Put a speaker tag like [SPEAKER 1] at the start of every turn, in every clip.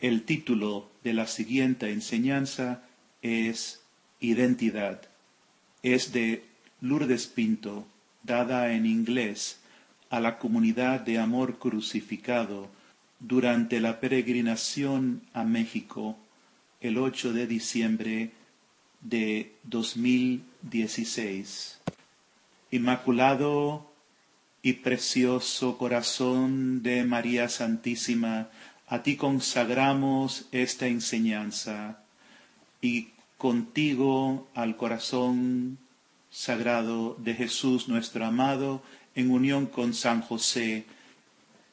[SPEAKER 1] El título de la siguiente enseñanza es Identidad. Es de Lourdes Pinto, dada en inglés a la comunidad de amor crucificado durante la peregrinación a México el 8 de diciembre de 2016. Inmaculado y precioso corazón de María Santísima, a ti consagramos esta enseñanza y contigo al corazón sagrado de Jesús nuestro amado en unión con San José.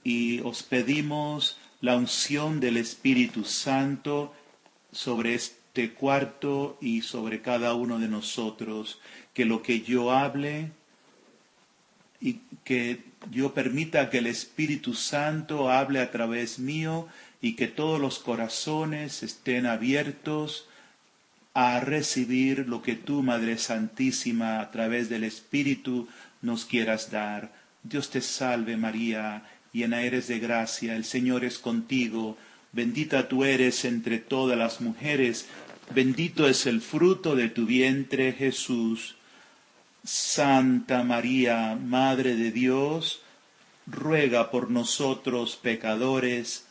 [SPEAKER 1] Y os pedimos la unción del Espíritu Santo sobre este cuarto y sobre cada uno de nosotros, que lo que yo hable y que yo permita que el Espíritu Santo hable a través mío y que todos los corazones estén abiertos a recibir lo que tú, Madre Santísima, a través del Espíritu nos quieras dar. Dios te salve María, llena eres de gracia, el Señor es contigo, bendita tú eres entre todas las mujeres, bendito es el fruto de tu vientre Jesús. Santa María, Madre de Dios, ruega por nosotros pecadores,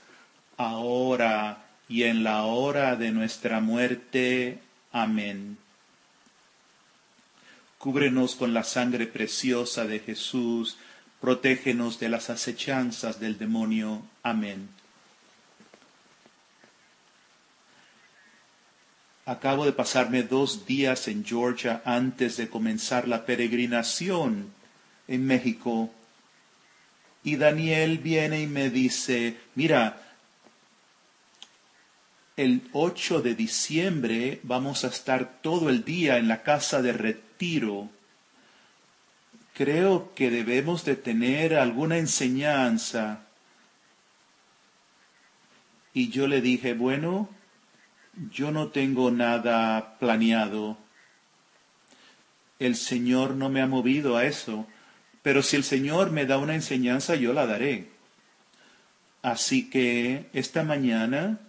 [SPEAKER 1] ahora y en la hora de nuestra muerte. Amén. Cúbrenos con la sangre preciosa de Jesús, protégenos de las acechanzas del demonio. Amén. Acabo de pasarme dos días en Georgia antes de comenzar la peregrinación en México. Y Daniel viene y me dice, mira, el 8 de diciembre vamos a estar todo el día en la casa de retiro. Creo que debemos de tener alguna enseñanza. Y yo le dije, bueno, yo no tengo nada planeado. El Señor no me ha movido a eso, pero si el Señor me da una enseñanza, yo la daré. Así que esta mañana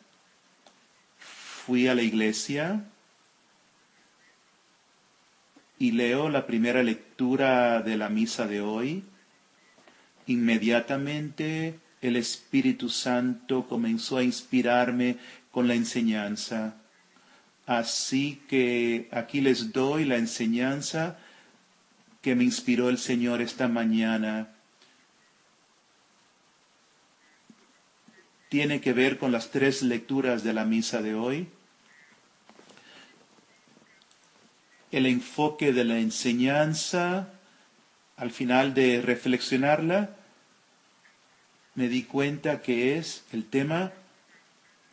[SPEAKER 1] fui a la iglesia y leo la primera lectura de la misa de hoy, inmediatamente el Espíritu Santo comenzó a inspirarme con la enseñanza. Así que aquí les doy la enseñanza que me inspiró el Señor esta mañana. Tiene que ver con las tres lecturas de la misa de hoy. el enfoque de la enseñanza, al final de reflexionarla, me di cuenta que es el tema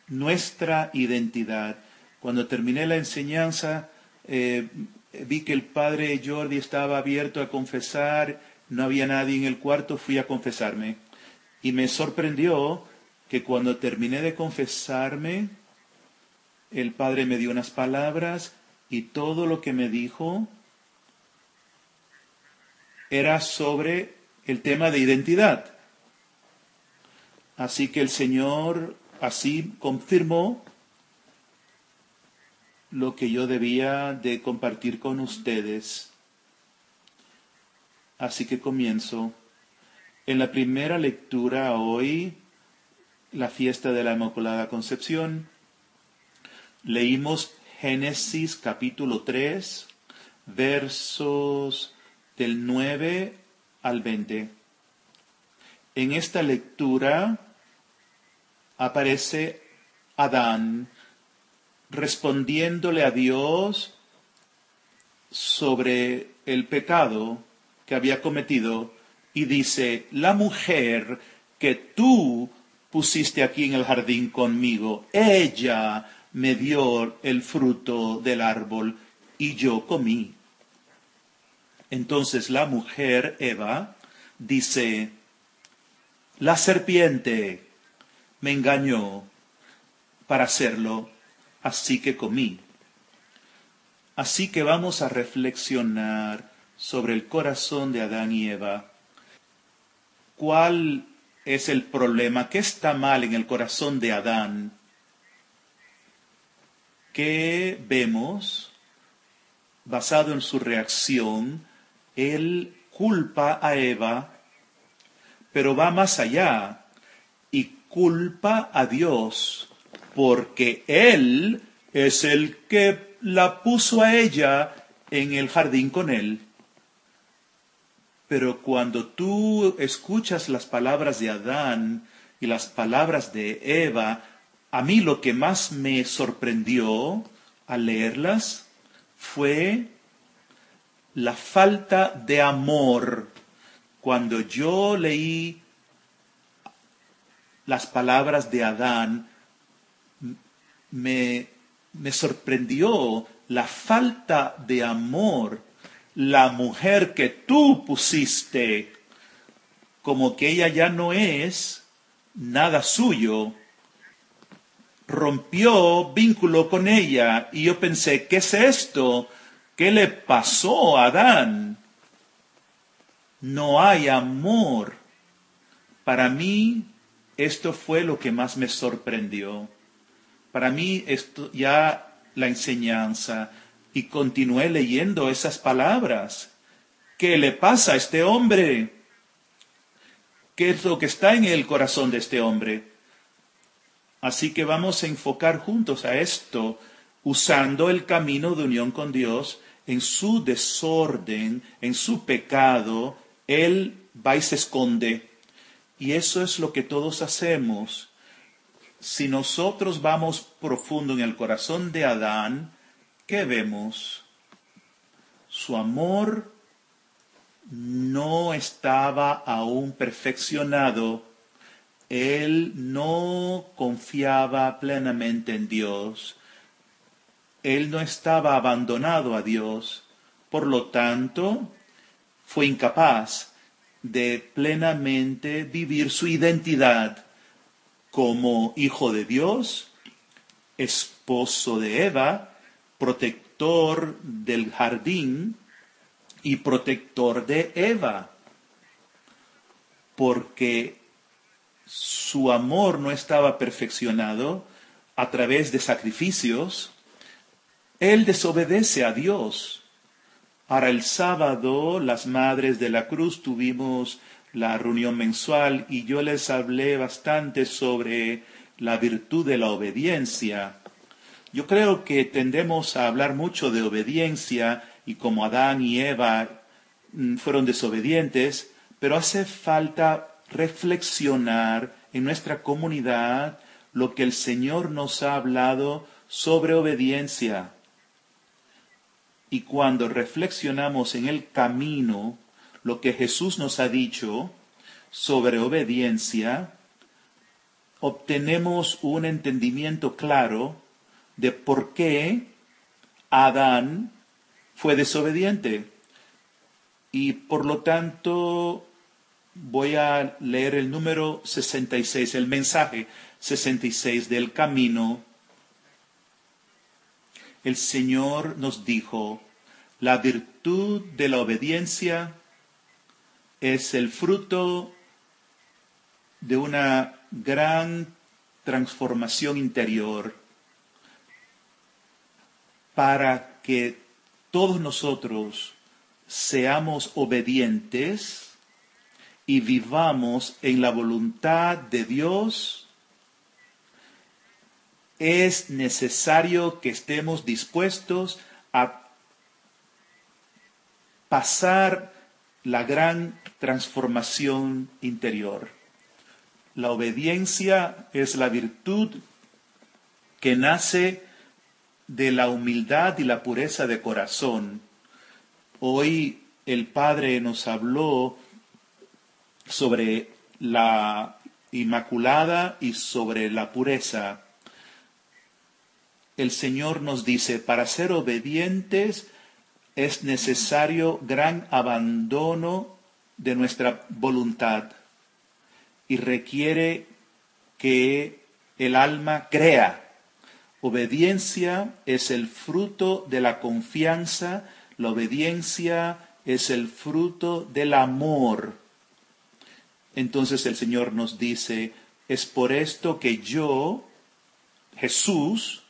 [SPEAKER 1] nuestra identidad. Cuando terminé la enseñanza, eh, vi que el padre Jordi estaba abierto a confesar, no había nadie en el cuarto, fui a confesarme. Y me sorprendió que cuando terminé de confesarme, el padre me dio unas palabras y todo lo que me dijo era sobre el tema de identidad. Así que el Señor así confirmó lo que yo debía de compartir con ustedes. Así que comienzo. En la primera lectura hoy, la fiesta de la Inmaculada Concepción, leímos Génesis capítulo 3, versos del 9 al 20. En esta lectura aparece Adán respondiéndole a Dios sobre el pecado que había cometido y dice, la mujer que tú pusiste aquí en el jardín conmigo, ella me dio el fruto del árbol y yo comí. Entonces la mujer, Eva, dice, la serpiente me engañó para hacerlo, así que comí. Así que vamos a reflexionar sobre el corazón de Adán y Eva. ¿Cuál es el problema? ¿Qué está mal en el corazón de Adán? que vemos, basado en su reacción, él culpa a Eva, pero va más allá culpa a Dios, porque Él es el que la puso a ella en el jardín con Él. Pero cuando tú escuchas las palabras de Adán y las palabras de Eva, a mí lo que más me sorprendió al leerlas fue la falta de amor. Cuando yo leí las palabras de Adán, me, me sorprendió la falta de amor. La mujer que tú pusiste, como que ella ya no es nada suyo, rompió vínculo con ella y yo pensé, ¿qué es esto? ¿Qué le pasó a Adán? No hay amor. Para mí, esto fue lo que más me sorprendió. Para mí, esto ya la enseñanza y continué leyendo esas palabras. ¿Qué le pasa a este hombre? ¿Qué es lo que está en el corazón de este hombre? Así que vamos a enfocar juntos a esto, usando el camino de unión con Dios en su desorden, en su pecado, Él va y se esconde. Y eso es lo que todos hacemos. Si nosotros vamos profundo en el corazón de Adán, ¿qué vemos? Su amor no estaba aún perfeccionado él no confiaba plenamente en Dios. Él no estaba abandonado a Dios. Por lo tanto, fue incapaz de plenamente vivir su identidad como hijo de Dios, esposo de Eva, protector del jardín y protector de Eva. Porque su amor no estaba perfeccionado a través de sacrificios, él desobedece a Dios. Para el sábado, las Madres de la Cruz tuvimos la reunión mensual y yo les hablé bastante sobre la virtud de la obediencia. Yo creo que tendemos a hablar mucho de obediencia y como Adán y Eva mm, fueron desobedientes, pero hace falta reflexionar en nuestra comunidad lo que el Señor nos ha hablado sobre obediencia. Y cuando reflexionamos en el camino, lo que Jesús nos ha dicho sobre obediencia, obtenemos un entendimiento claro de por qué Adán fue desobediente. Y por lo tanto voy a leer el número 66, el mensaje 66 del camino. El Señor nos dijo, la virtud de la obediencia es el fruto de una gran transformación interior para que todos nosotros seamos obedientes y vivamos en la voluntad de Dios, es necesario que estemos dispuestos a pasar la gran transformación interior. La obediencia es la virtud que nace de la humildad y la pureza de corazón. Hoy el Padre nos habló sobre la Inmaculada y sobre la pureza, el Señor nos dice, para ser obedientes es necesario gran abandono de nuestra voluntad y requiere que el alma crea. Obediencia es el fruto de la confianza, la obediencia es el fruto del amor. Entonces el Señor nos dice, es por esto que yo, Jesús,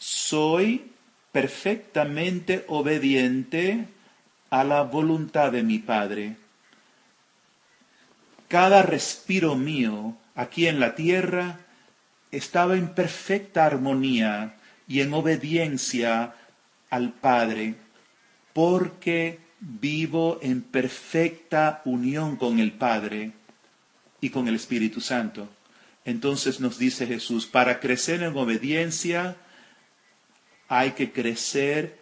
[SPEAKER 1] soy perfectamente obediente a la voluntad de mi Padre. Cada respiro mío aquí en la tierra estaba en perfecta armonía y en obediencia al Padre, porque vivo en perfecta unión con el Padre y con el Espíritu Santo. Entonces nos dice Jesús, para crecer en obediencia hay que crecer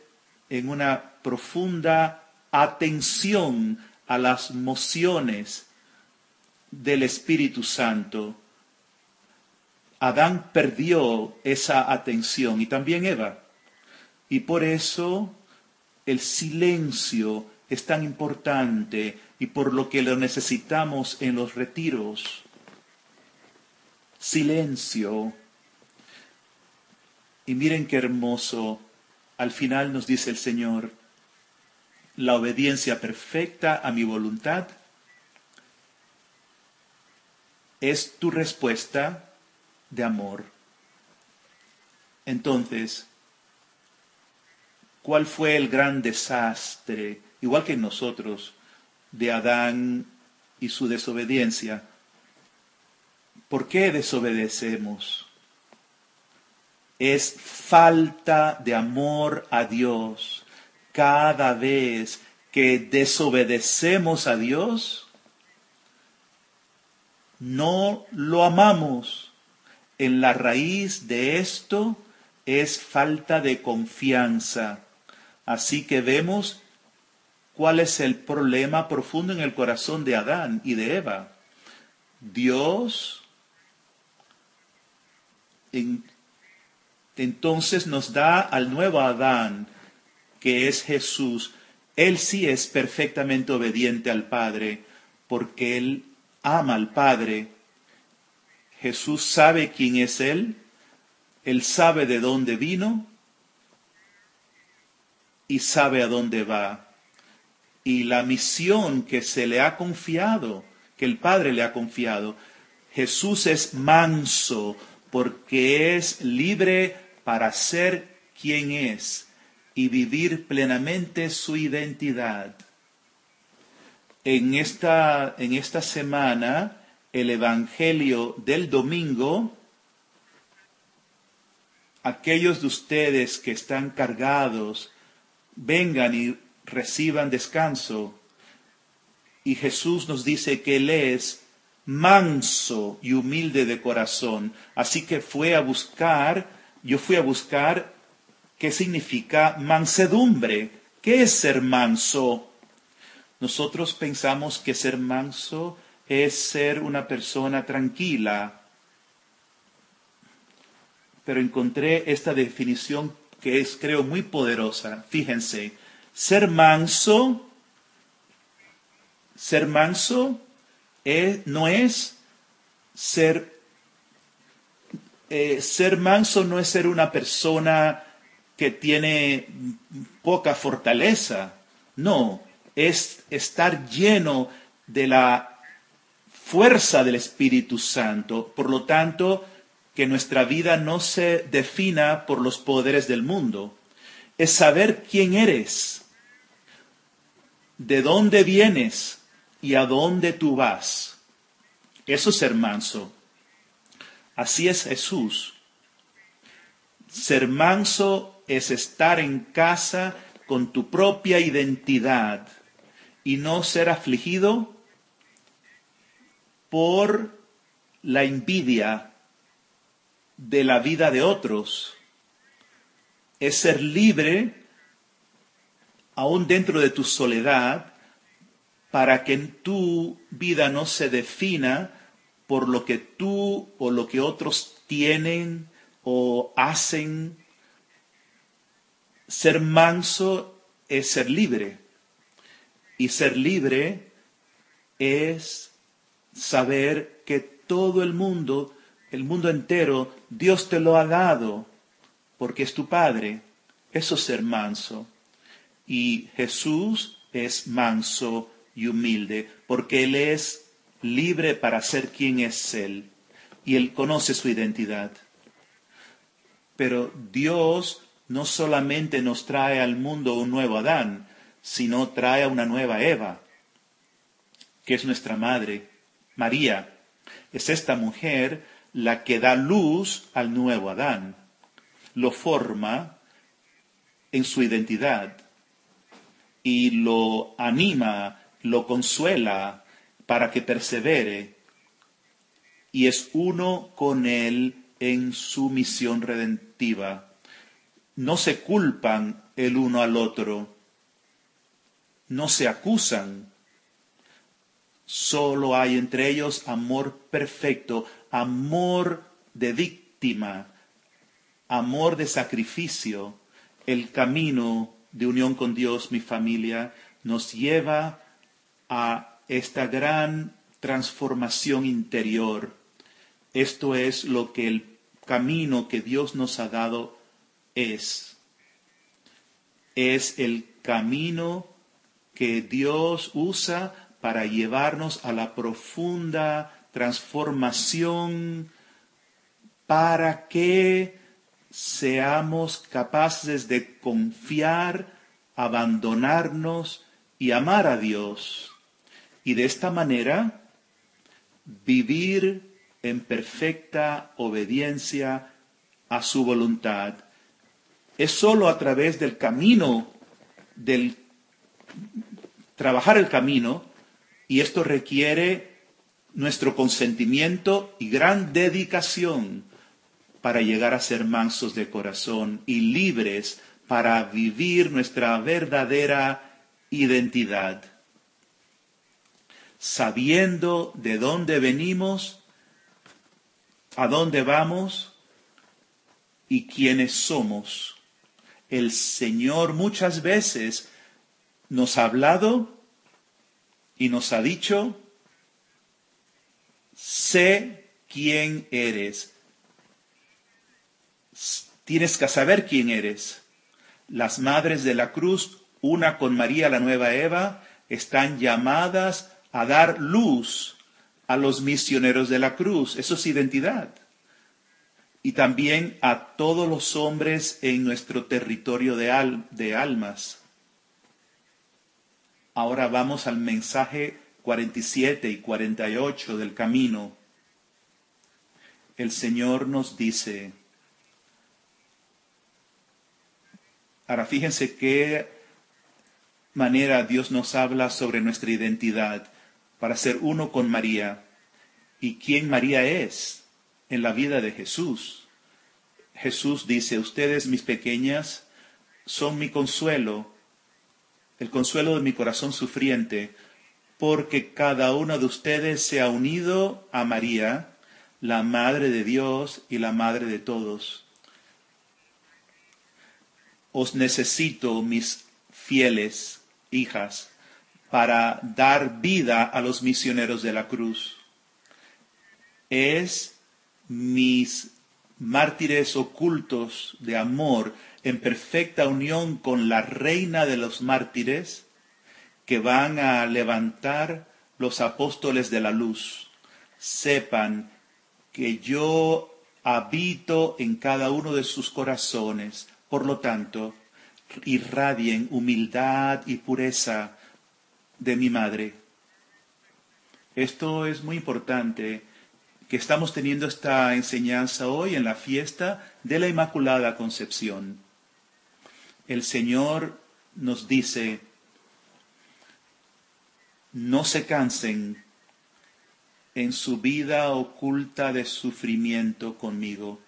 [SPEAKER 1] en una profunda atención a las mociones del Espíritu Santo. Adán perdió esa atención y también Eva. Y por eso el silencio es tan importante y por lo que lo necesitamos en los retiros. Silencio. Y miren qué hermoso. Al final nos dice el Señor, la obediencia perfecta a mi voluntad es tu respuesta de amor. Entonces, ¿cuál fue el gran desastre, igual que nosotros, de Adán y su desobediencia? ¿Por qué desobedecemos? Es falta de amor a Dios. Cada vez que desobedecemos a Dios, no lo amamos. En la raíz de esto es falta de confianza. Así que vemos cuál es el problema profundo en el corazón de Adán y de Eva. Dios entonces nos da al nuevo Adán, que es Jesús. Él sí es perfectamente obediente al Padre, porque Él ama al Padre. Jesús sabe quién es Él, Él sabe de dónde vino y sabe a dónde va. Y la misión que se le ha confiado, que el Padre le ha confiado, Jesús es manso porque es libre para ser quien es y vivir plenamente su identidad en esta, en esta semana el Evangelio del domingo, aquellos de ustedes que están cargados, vengan y reciban descanso. Y Jesús nos dice que Él es manso y humilde de corazón. Así que fue a buscar, yo fui a buscar qué significa mansedumbre. ¿Qué es ser manso? Nosotros pensamos que ser manso es ser una persona tranquila, pero encontré esta definición que es, creo, muy poderosa. Fíjense, ser manso, ser manso no es ser, eh, ser manso no es ser una persona que tiene poca fortaleza. No, es estar lleno de la fuerza del Espíritu Santo. Por lo tanto, que nuestra vida no se defina por los poderes del mundo. Es saber quién eres, de dónde vienes y a dónde tú vas. Eso es ser manso. Así es Jesús. Ser manso es estar en casa con tu propia identidad y no ser afligido por la envidia de la vida de otros. Es ser libre, aún dentro de tu soledad, para que en tu vida no se defina por lo que tú o lo que otros tienen o hacen. Ser manso es ser libre. Y ser libre es saber que todo el mundo, el mundo entero, Dios te lo ha dado porque es tu Padre. Eso es ser manso. Y Jesús es manso y humilde porque Él es libre para ser quien es Él y Él conoce su identidad. Pero Dios no solamente nos trae al mundo un nuevo Adán, sino trae a una nueva Eva, que es nuestra madre, María. Es esta mujer la que da luz al nuevo Adán, lo forma en su identidad y lo anima, lo consuela para que persevere y es uno con él en su misión redentiva. No se culpan el uno al otro, no se acusan, solo hay entre ellos amor perfecto, amor de víctima, amor de sacrificio, el camino de unión con Dios, mi familia, nos lleva a esta gran transformación interior. Esto es lo que el camino que Dios nos ha dado es. Es el camino que Dios usa para llevarnos a la profunda transformación para que seamos capaces de confiar, abandonarnos y amar a Dios. Y de esta manera vivir en perfecta obediencia a su voluntad. Es sólo a través del camino, del trabajar el camino, y esto requiere nuestro consentimiento y gran dedicación para llegar a ser mansos de corazón y libres para vivir nuestra verdadera identidad. Sabiendo de dónde venimos, a dónde vamos y quiénes somos. El Señor muchas veces nos ha hablado y nos ha dicho, sé quién eres. Tienes que saber quién eres. Las madres de la cruz, una con María la nueva Eva, están llamadas a dar luz a los misioneros de la cruz. Eso es identidad. Y también a todos los hombres en nuestro territorio de, de almas. Ahora vamos al mensaje 47 y 48 del camino. El Señor nos dice, ahora fíjense qué manera Dios nos habla sobre nuestra identidad para ser uno con María y quién María es en la vida de Jesús. Jesús dice, ustedes mis pequeñas son mi consuelo, el consuelo de mi corazón sufriente, porque cada uno de ustedes se ha unido a María, la Madre de Dios y la Madre de todos. Os necesito, mis fieles hijas, para dar vida a los misioneros de la cruz. Es mis mártires ocultos de amor en perfecta unión con la reina de los mártires que van a levantar los apóstoles de la luz. Sepan que yo habito en cada uno de sus corazones. Por lo tanto, irradien humildad y pureza de mi madre. Esto es muy importante, que estamos teniendo esta enseñanza hoy en la fiesta de la Inmaculada Concepción. El Señor nos dice, no se cansen en su vida oculta de sufrimiento conmigo,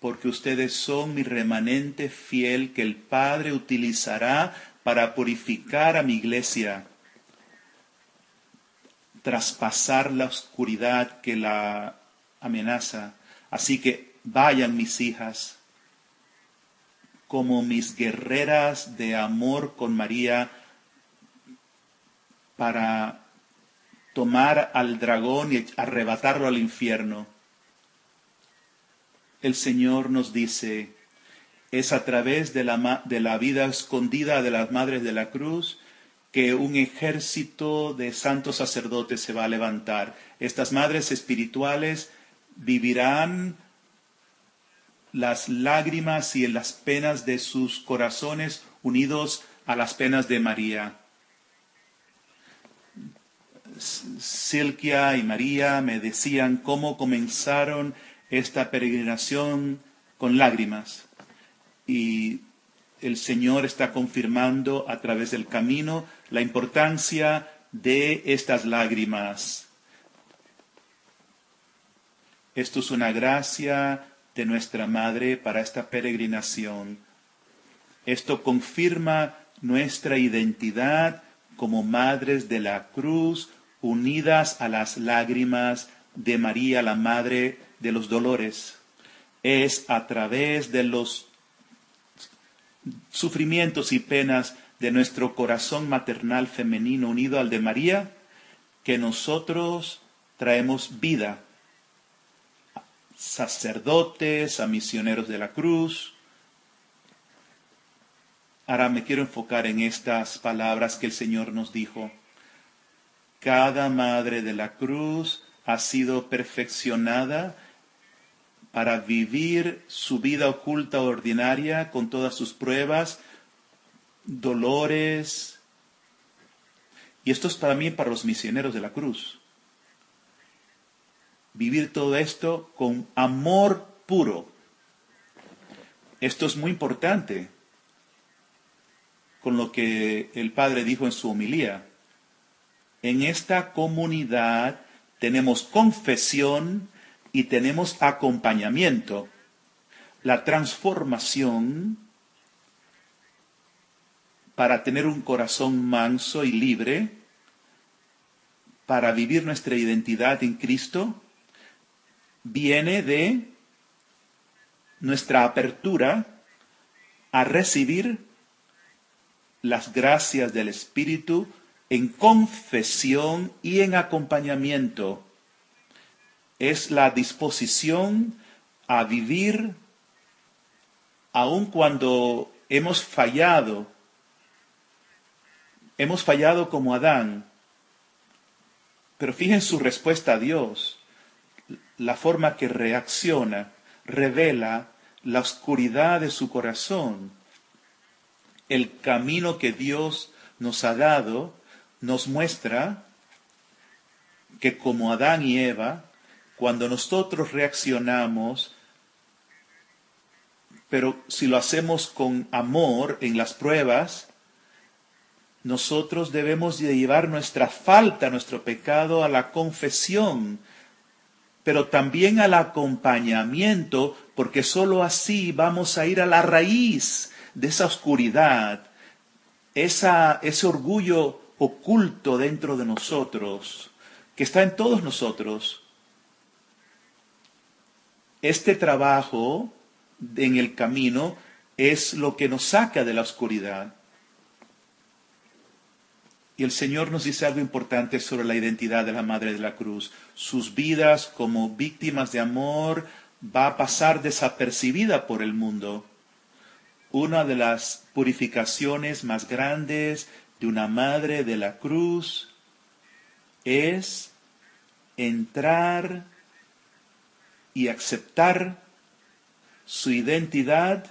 [SPEAKER 1] porque ustedes son mi remanente fiel que el Padre utilizará para purificar a mi iglesia, traspasar la oscuridad que la amenaza. Así que vayan mis hijas, como mis guerreras de amor con María, para tomar al dragón y arrebatarlo al infierno. El Señor nos dice, es a través de la, de la vida escondida de las madres de la cruz que un ejército de santos sacerdotes se va a levantar. Estas madres espirituales vivirán las lágrimas y las penas de sus corazones unidos a las penas de María. Silkia y María me decían cómo comenzaron esta peregrinación con lágrimas. Y el Señor está confirmando a través del camino la importancia de estas lágrimas. Esto es una gracia de nuestra Madre para esta peregrinación. Esto confirma nuestra identidad como madres de la cruz, unidas a las lágrimas de María, la Madre de los dolores. Es a través de los sufrimientos y penas de nuestro corazón maternal femenino unido al de María que nosotros traemos vida sacerdotes, a misioneros de la cruz. Ahora me quiero enfocar en estas palabras que el Señor nos dijo. Cada madre de la cruz ha sido perfeccionada para vivir su vida oculta ordinaria con todas sus pruebas, dolores. Y esto es también para los misioneros de la cruz vivir todo esto con amor puro. Esto es muy importante con lo que el Padre dijo en su homilía. En esta comunidad tenemos confesión y tenemos acompañamiento. La transformación para tener un corazón manso y libre, para vivir nuestra identidad en Cristo, viene de nuestra apertura a recibir las gracias del Espíritu en confesión y en acompañamiento. Es la disposición a vivir aun cuando hemos fallado. Hemos fallado como Adán. Pero fíjense su respuesta a Dios la forma que reacciona revela la oscuridad de su corazón. El camino que Dios nos ha dado nos muestra que como Adán y Eva, cuando nosotros reaccionamos, pero si lo hacemos con amor en las pruebas, nosotros debemos llevar nuestra falta, nuestro pecado a la confesión pero también al acompañamiento, porque sólo así vamos a ir a la raíz de esa oscuridad, esa, ese orgullo oculto dentro de nosotros, que está en todos nosotros. Este trabajo en el camino es lo que nos saca de la oscuridad. Y el Señor nos dice algo importante sobre la identidad de la Madre de la Cruz. Sus vidas como víctimas de amor va a pasar desapercibida por el mundo. Una de las purificaciones más grandes de una Madre de la Cruz es entrar y aceptar su identidad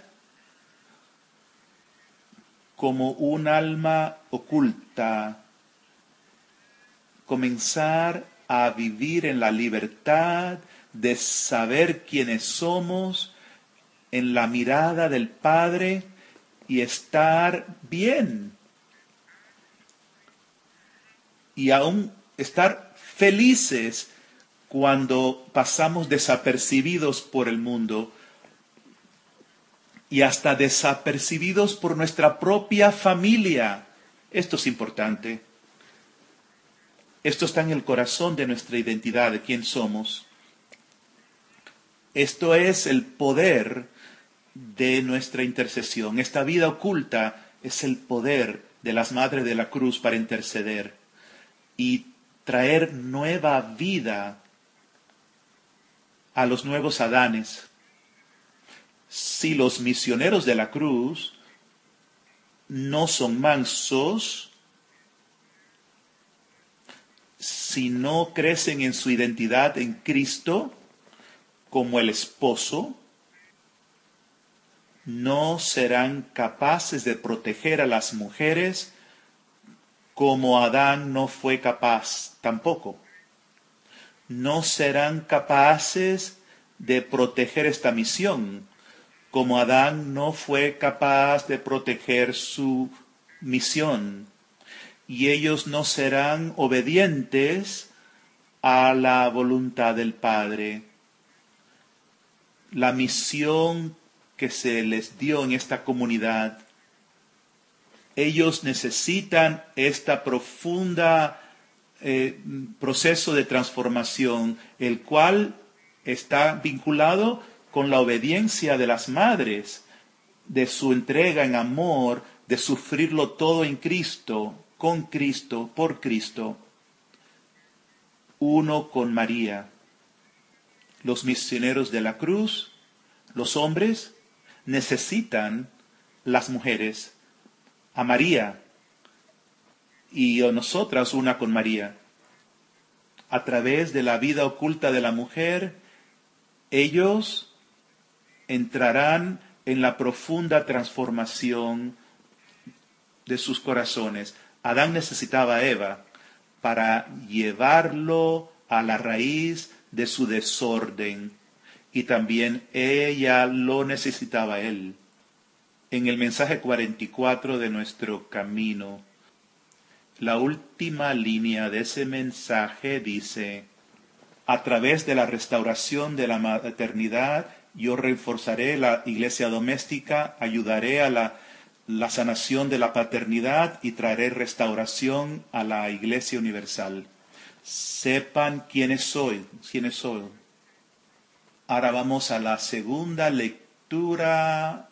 [SPEAKER 1] como un alma oculta, comenzar a vivir en la libertad de saber quiénes somos, en la mirada del Padre y estar bien. Y aún estar felices cuando pasamos desapercibidos por el mundo y hasta desapercibidos por nuestra propia familia. Esto es importante. Esto está en el corazón de nuestra identidad, de quién somos. Esto es el poder de nuestra intercesión. Esta vida oculta es el poder de las Madres de la Cruz para interceder y traer nueva vida a los nuevos Adanes, si los misioneros de la cruz no son mansos, si no crecen en su identidad en Cristo como el esposo, no serán capaces de proteger a las mujeres como Adán no fue capaz tampoco. No serán capaces de proteger esta misión, como Adán no fue capaz de proteger su misión. Y ellos no serán obedientes a la voluntad del Padre. La misión que se les dio en esta comunidad ellos necesitan esta profunda eh, proceso de transformación, el cual está vinculado con la obediencia de las madres, de su entrega en amor, de sufrirlo todo en Cristo, con Cristo, por Cristo, uno con María. Los misioneros de la cruz, los hombres, necesitan las mujeres a María y a nosotras una con María. A través de la vida oculta de la mujer, ellos entrarán en la profunda transformación de sus corazones. Adán necesitaba a Eva para llevarlo a la raíz de su desorden y también ella lo necesitaba a él en el mensaje 44 de nuestro camino. La última línea de ese mensaje dice, a través de la restauración de la maternidad, yo reforzaré la iglesia doméstica, ayudaré a la, la sanación de la paternidad y traeré restauración a la iglesia universal. Sepan quiénes soy, quiénes soy. Ahora vamos a la segunda lectura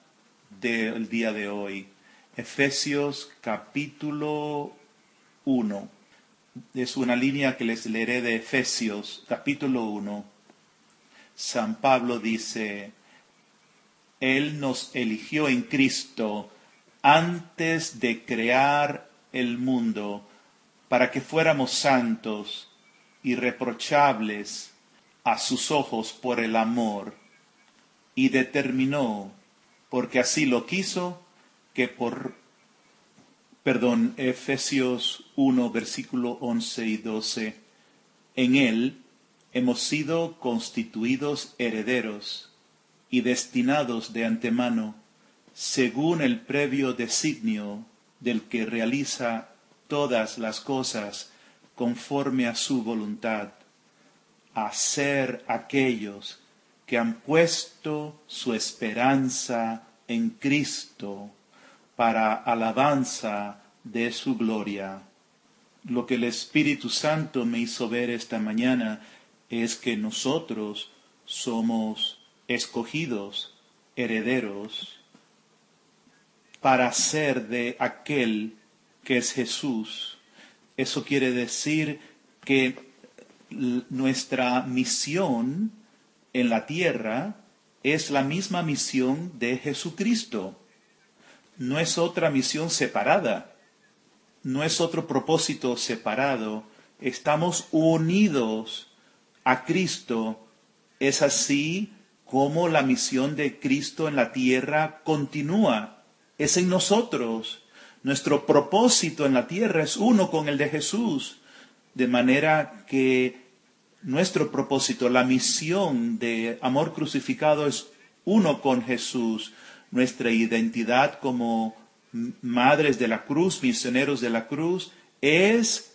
[SPEAKER 1] del día de hoy. Efesios capítulo 1. Es una línea que les leeré de Efesios capítulo 1. San Pablo dice, Él nos eligió en Cristo antes de crear el mundo para que fuéramos santos, irreprochables a sus ojos por el amor, y determinó porque así lo quiso, que por, perdón, Efesios 1, versículo 11 y 12, en él hemos sido constituidos herederos y destinados de antemano, según el previo designio del que realiza todas las cosas conforme a su voluntad, a ser aquellos que han puesto su esperanza en Cristo para alabanza de su gloria. Lo que el Espíritu Santo me hizo ver esta mañana es que nosotros somos escogidos, herederos, para ser de aquel que es Jesús. Eso quiere decir que nuestra misión en la tierra es la misma misión de Jesucristo. No es otra misión separada, no es otro propósito separado. Estamos unidos a Cristo. Es así como la misión de Cristo en la tierra continúa. Es en nosotros. Nuestro propósito en la tierra es uno con el de Jesús. De manera que nuestro propósito, la misión de amor crucificado es uno con Jesús. Nuestra identidad como madres de la cruz, misioneros de la cruz, es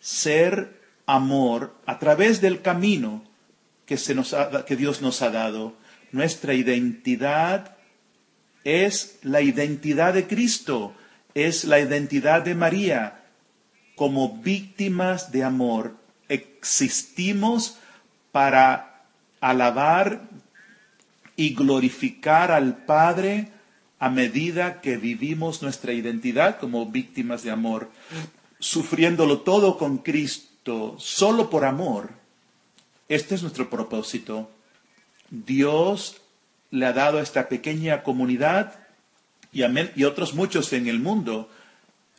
[SPEAKER 1] ser amor a través del camino que, se nos que Dios nos ha dado. Nuestra identidad es la identidad de Cristo, es la identidad de María como víctimas de amor existimos para alabar y glorificar al Padre a medida que vivimos nuestra identidad como víctimas de amor, sufriéndolo todo con Cristo, solo por amor. Este es nuestro propósito. Dios le ha dado a esta pequeña comunidad y, a, y otros muchos en el mundo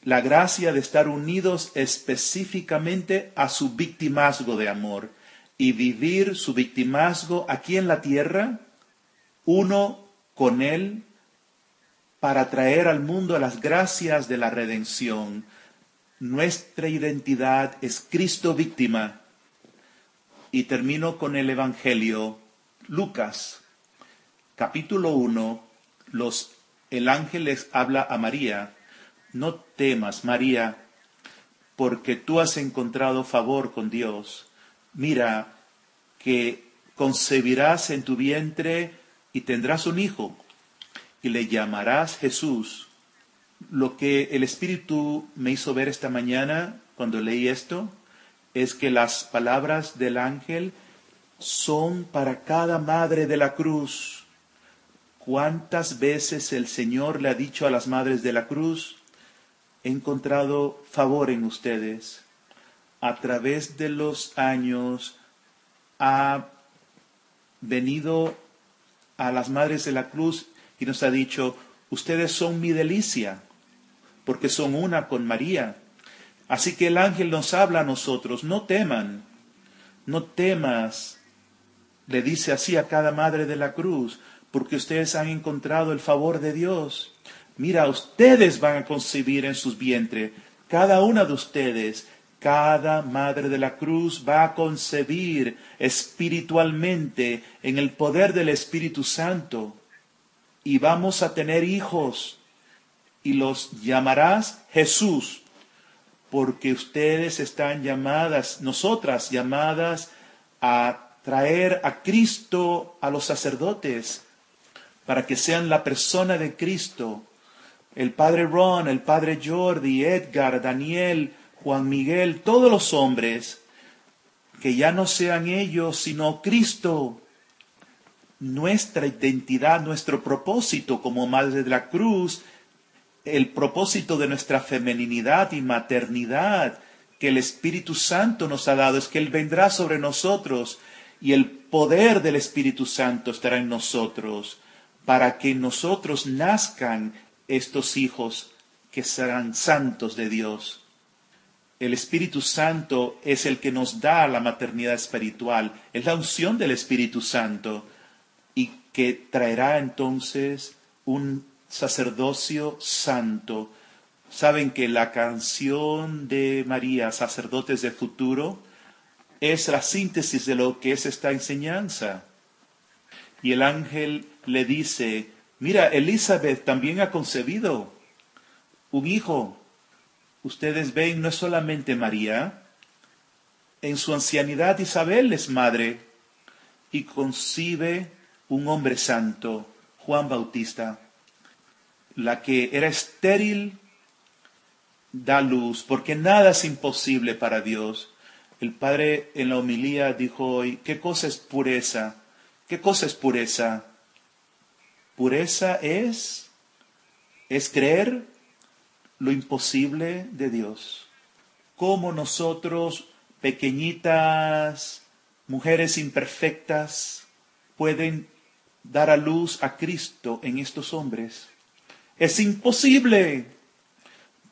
[SPEAKER 1] la gracia de estar unidos específicamente a su victimazgo de amor y vivir su victimazgo aquí en la tierra, uno con Él, para traer al mundo las gracias de la redención. Nuestra identidad es Cristo víctima. Y termino con el Evangelio. Lucas, capítulo 1, los, el ángel les habla a María. No temas, María, porque tú has encontrado favor con Dios. Mira que concebirás en tu vientre y tendrás un hijo y le llamarás Jesús. Lo que el Espíritu me hizo ver esta mañana cuando leí esto es que las palabras del ángel son para cada madre de la cruz. ¿Cuántas veces el Señor le ha dicho a las madres de la cruz, he encontrado favor en ustedes? A través de los años ha venido a las madres de la cruz y nos ha dicho, ustedes son mi delicia, porque son una con María. Así que el ángel nos habla a nosotros, no teman, no temas, le dice así a cada madre de la cruz, porque ustedes han encontrado el favor de Dios. Mira, ustedes van a concebir en sus vientres, cada una de ustedes, cada madre de la cruz va a concebir espiritualmente en el poder del Espíritu Santo y vamos a tener hijos y los llamarás Jesús, porque ustedes están llamadas, nosotras llamadas a traer a Cristo a los sacerdotes, para que sean la persona de Cristo. El padre Ron, el padre Jordi, Edgar, Daniel, Juan Miguel, todos los hombres, que ya no sean ellos, sino Cristo, nuestra identidad, nuestro propósito como Madre de la Cruz, el propósito de nuestra femeninidad y maternidad que el Espíritu Santo nos ha dado, es que Él vendrá sobre nosotros y el poder del Espíritu Santo estará en nosotros para que nosotros nazcan estos hijos que serán santos de Dios. El Espíritu Santo es el que nos da la maternidad espiritual, es la unción del Espíritu Santo que traerá entonces un sacerdocio santo. Saben que la canción de María, sacerdotes del futuro, es la síntesis de lo que es esta enseñanza. Y el ángel le dice, mira, Elizabeth también ha concebido un hijo. Ustedes ven, no es solamente María, en su ancianidad Isabel es madre y concibe un hombre santo, Juan Bautista, la que era estéril, da luz, porque nada es imposible para Dios. El Padre en la homilía dijo hoy, ¿qué cosa es pureza? ¿Qué cosa es pureza? Pureza es, es creer lo imposible de Dios. Como nosotros, pequeñitas, mujeres imperfectas, pueden dar a luz a Cristo en estos hombres. Es imposible,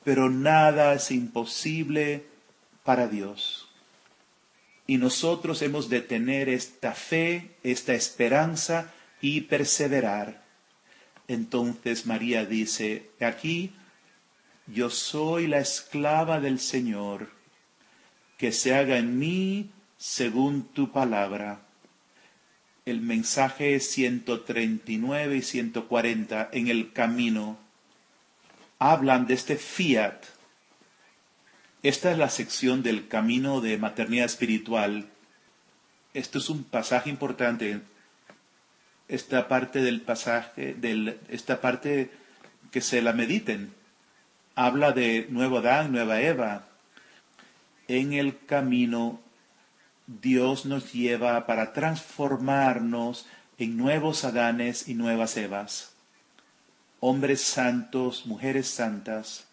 [SPEAKER 1] pero nada es imposible para Dios. Y nosotros hemos de tener esta fe, esta esperanza y perseverar. Entonces María dice, aquí yo soy la esclava del Señor, que se haga en mí según tu palabra el mensaje 139 y 140 en el camino hablan de este fiat. Esta es la sección del camino de maternidad espiritual. Esto es un pasaje importante. Esta parte del pasaje, del, esta parte que se la mediten, habla de nuevo Adán, nueva Eva. En el camino Dios nos lleva para transformarnos en nuevos Adanes y nuevas Evas, hombres santos, mujeres santas.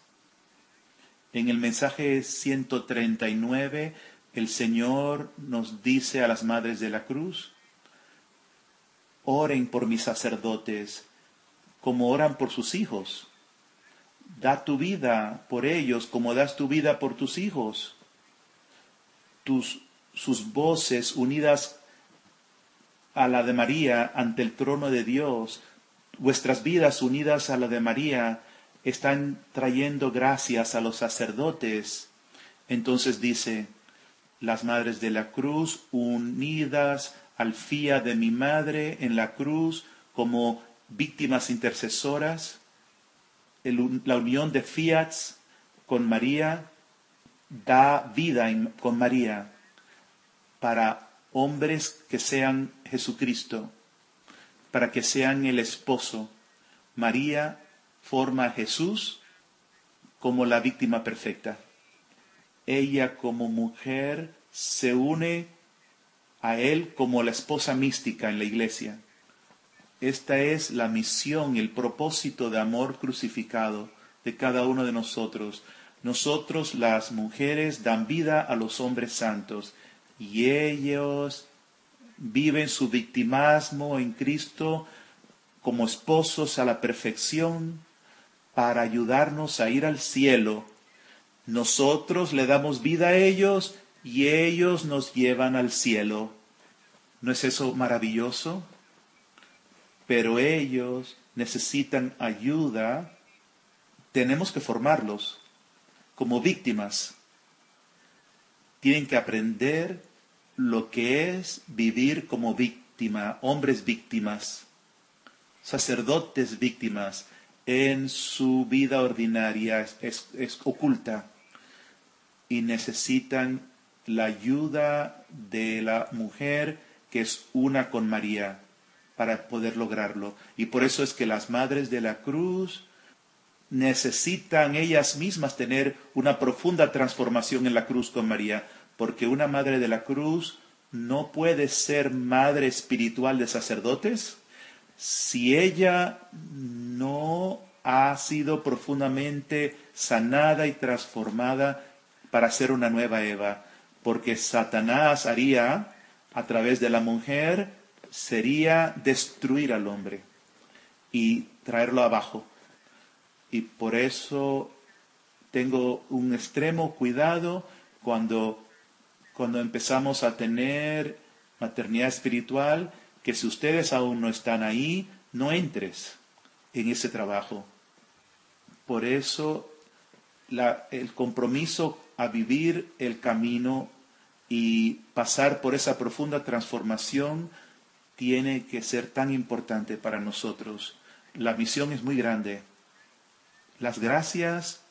[SPEAKER 1] En el mensaje 139, el Señor nos dice a las madres de la cruz, oren por mis sacerdotes como oran por sus hijos. Da tu vida por ellos como das tu vida por tus hijos. Tus sus voces unidas a la de María ante el trono de Dios vuestras vidas unidas a la de María están trayendo gracias a los sacerdotes. Entonces dice, las madres de la cruz unidas al fía de mi madre en la cruz como víctimas intercesoras, la unión de fiats con María da vida con María para hombres que sean Jesucristo, para que sean el esposo. María forma a Jesús como la víctima perfecta. Ella como mujer se une a Él como la esposa mística en la iglesia. Esta es la misión, el propósito de amor crucificado de cada uno de nosotros. Nosotros, las mujeres, dan vida a los hombres santos y ellos viven su victimismo en Cristo como esposos a la perfección para ayudarnos a ir al cielo. Nosotros le damos vida a ellos y ellos nos llevan al cielo. ¿No es eso maravilloso? Pero ellos necesitan ayuda. Tenemos que formarlos como víctimas. Tienen que aprender lo que es vivir como víctima, hombres víctimas, sacerdotes víctimas, en su vida ordinaria es, oculta y necesitan la ayuda de la mujer que es una con María para poder lograrlo. Y por eso es que las madres de la cruz necesitan ellas mismas tener una profunda transformación en la cruz con María, porque una madre de la cruz no puede ser madre espiritual de sacerdotes si ella no ha sido profundamente sanada y transformada para ser una nueva Eva, porque Satanás haría a través de la mujer sería destruir al hombre y traerlo abajo. Y por eso tengo un extremo cuidado cuando, cuando empezamos a tener maternidad espiritual, que si ustedes aún no están ahí, no entres en ese trabajo. Por eso el compromiso a vivir el camino y pasar por esa profunda transformación tiene que ser tan importante para nosotros. La misión es muy grande. Las gracias,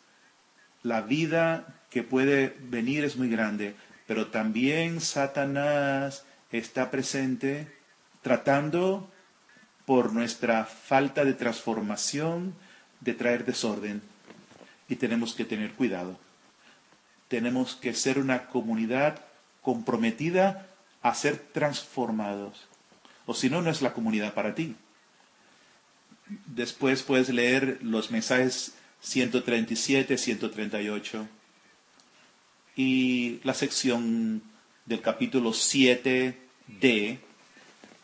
[SPEAKER 1] la vida que puede venir es muy grande, pero también Satanás está presente tratando por nuestra falta de transformación de traer desorden. Y tenemos que tener cuidado. Tenemos que ser una comunidad comprometida a ser transformados. O si no, no es la comunidad para ti. Después puedes leer los mensajes 137, 138 y la sección del capítulo 7d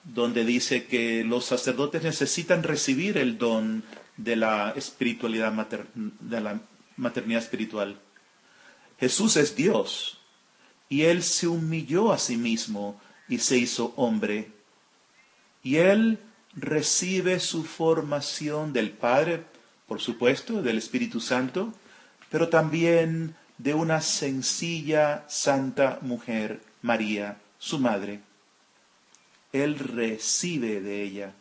[SPEAKER 1] donde dice que los sacerdotes necesitan recibir el don de la espiritualidad, maternidad espiritual. Jesús es Dios y Él se humilló a sí mismo y se hizo hombre. Y Él recibe su formación del Padre, por supuesto, del Espíritu Santo, pero también de una sencilla, santa mujer, María, su madre. Él recibe de ella.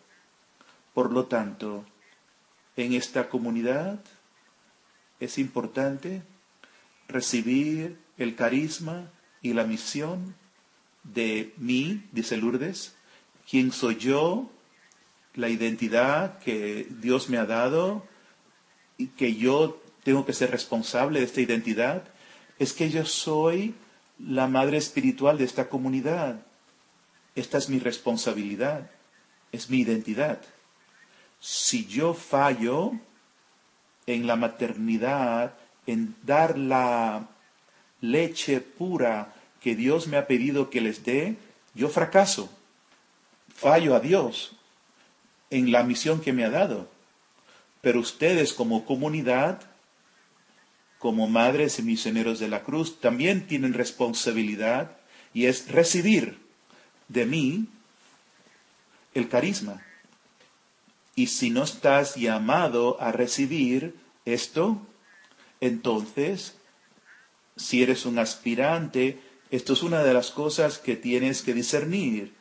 [SPEAKER 1] Por lo tanto, en esta comunidad es importante recibir el carisma y la misión de mí, dice Lourdes, quién soy yo, la identidad que Dios me ha dado y que yo tengo que ser responsable de esta identidad, es que yo soy la madre espiritual de esta comunidad. Esta es mi responsabilidad, es mi identidad. Si yo fallo en la maternidad, en dar la leche pura que Dios me ha pedido que les dé, yo fracaso. Fallo a Dios en la misión que me ha dado. Pero ustedes como comunidad, como madres y misioneros de la cruz, también tienen responsabilidad y es recibir de mí el carisma. Y si no estás llamado a recibir esto, entonces, si eres un aspirante, esto es una de las cosas que tienes que discernir,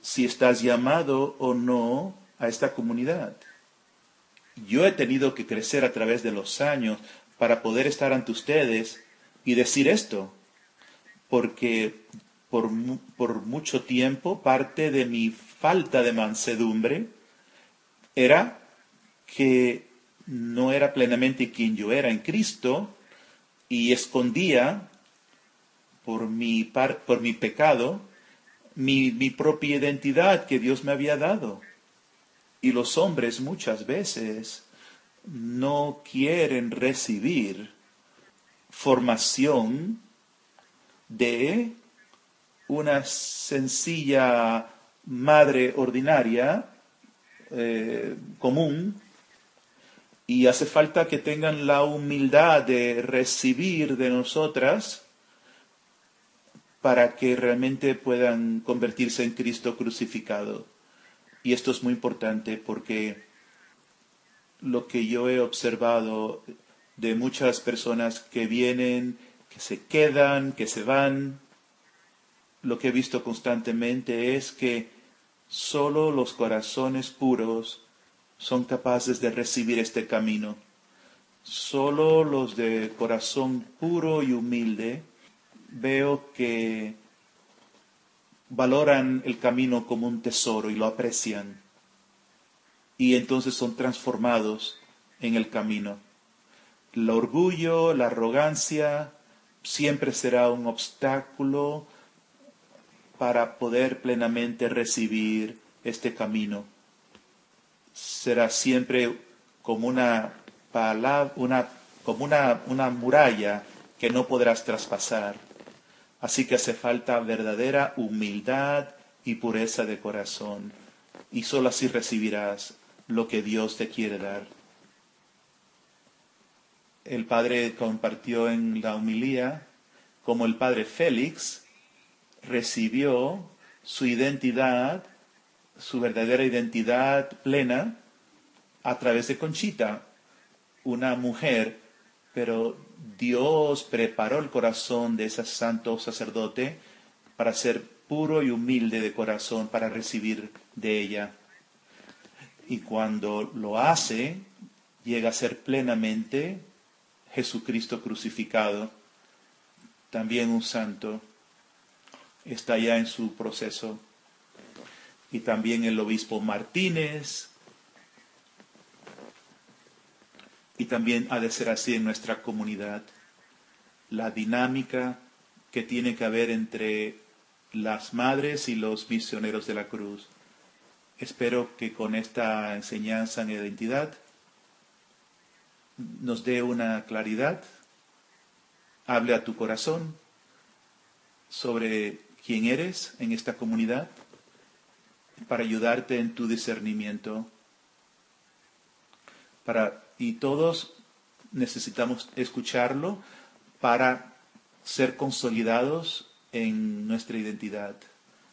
[SPEAKER 1] si estás llamado o no a esta comunidad. Yo he tenido que crecer a través de los años para poder estar ante ustedes y decir esto, porque por, por mucho tiempo parte de mi falta de mansedumbre era que no era plenamente quien yo era en Cristo y escondía por mi, por mi pecado mi, propia identidad que Dios me había dado. Y los hombres muchas veces no quieren recibir formación de una sencilla madre ordinaria, eh, común, y hace falta que tengan la humildad de recibir de nosotras para que realmente puedan convertirse en Cristo crucificado. Y esto es muy importante porque lo que yo he observado de muchas personas que vienen, que se quedan, que se van, lo que he visto constantemente es que solo los corazones puros son capaces de recibir este camino. Solo los de corazón puro y humilde veo que valoran el camino como un tesoro y lo aprecian. Y entonces son transformados en el camino. El orgullo, la arrogancia siempre será un obstáculo para poder plenamente recibir este camino. Será siempre como una palabra, una, como una, una muralla que no podrás traspasar. Así que hace falta verdadera humildad y pureza de corazón. Y solo así recibirás lo que Dios te quiere dar. El Padre compartió en la humilía como el Padre Félix recibió su identidad, su verdadera identidad plena, a través de Conchita, una mujer, pero Dios preparó el corazón de ese santo sacerdote para ser puro y humilde de corazón, para recibir de ella. Y cuando lo hace, llega a ser plenamente Jesucristo crucificado, también un santo está ya en su proceso. Y también el obispo Martínez. Y también ha de ser así en nuestra comunidad. La dinámica que tiene que haber entre las madres y los misioneros de la cruz. Espero que con esta enseñanza en identidad nos dé una claridad, hable a tu corazón sobre quién eres en esta comunidad para ayudarte en tu discernimiento. Para, y todos necesitamos escucharlo para ser consolidados en nuestra identidad.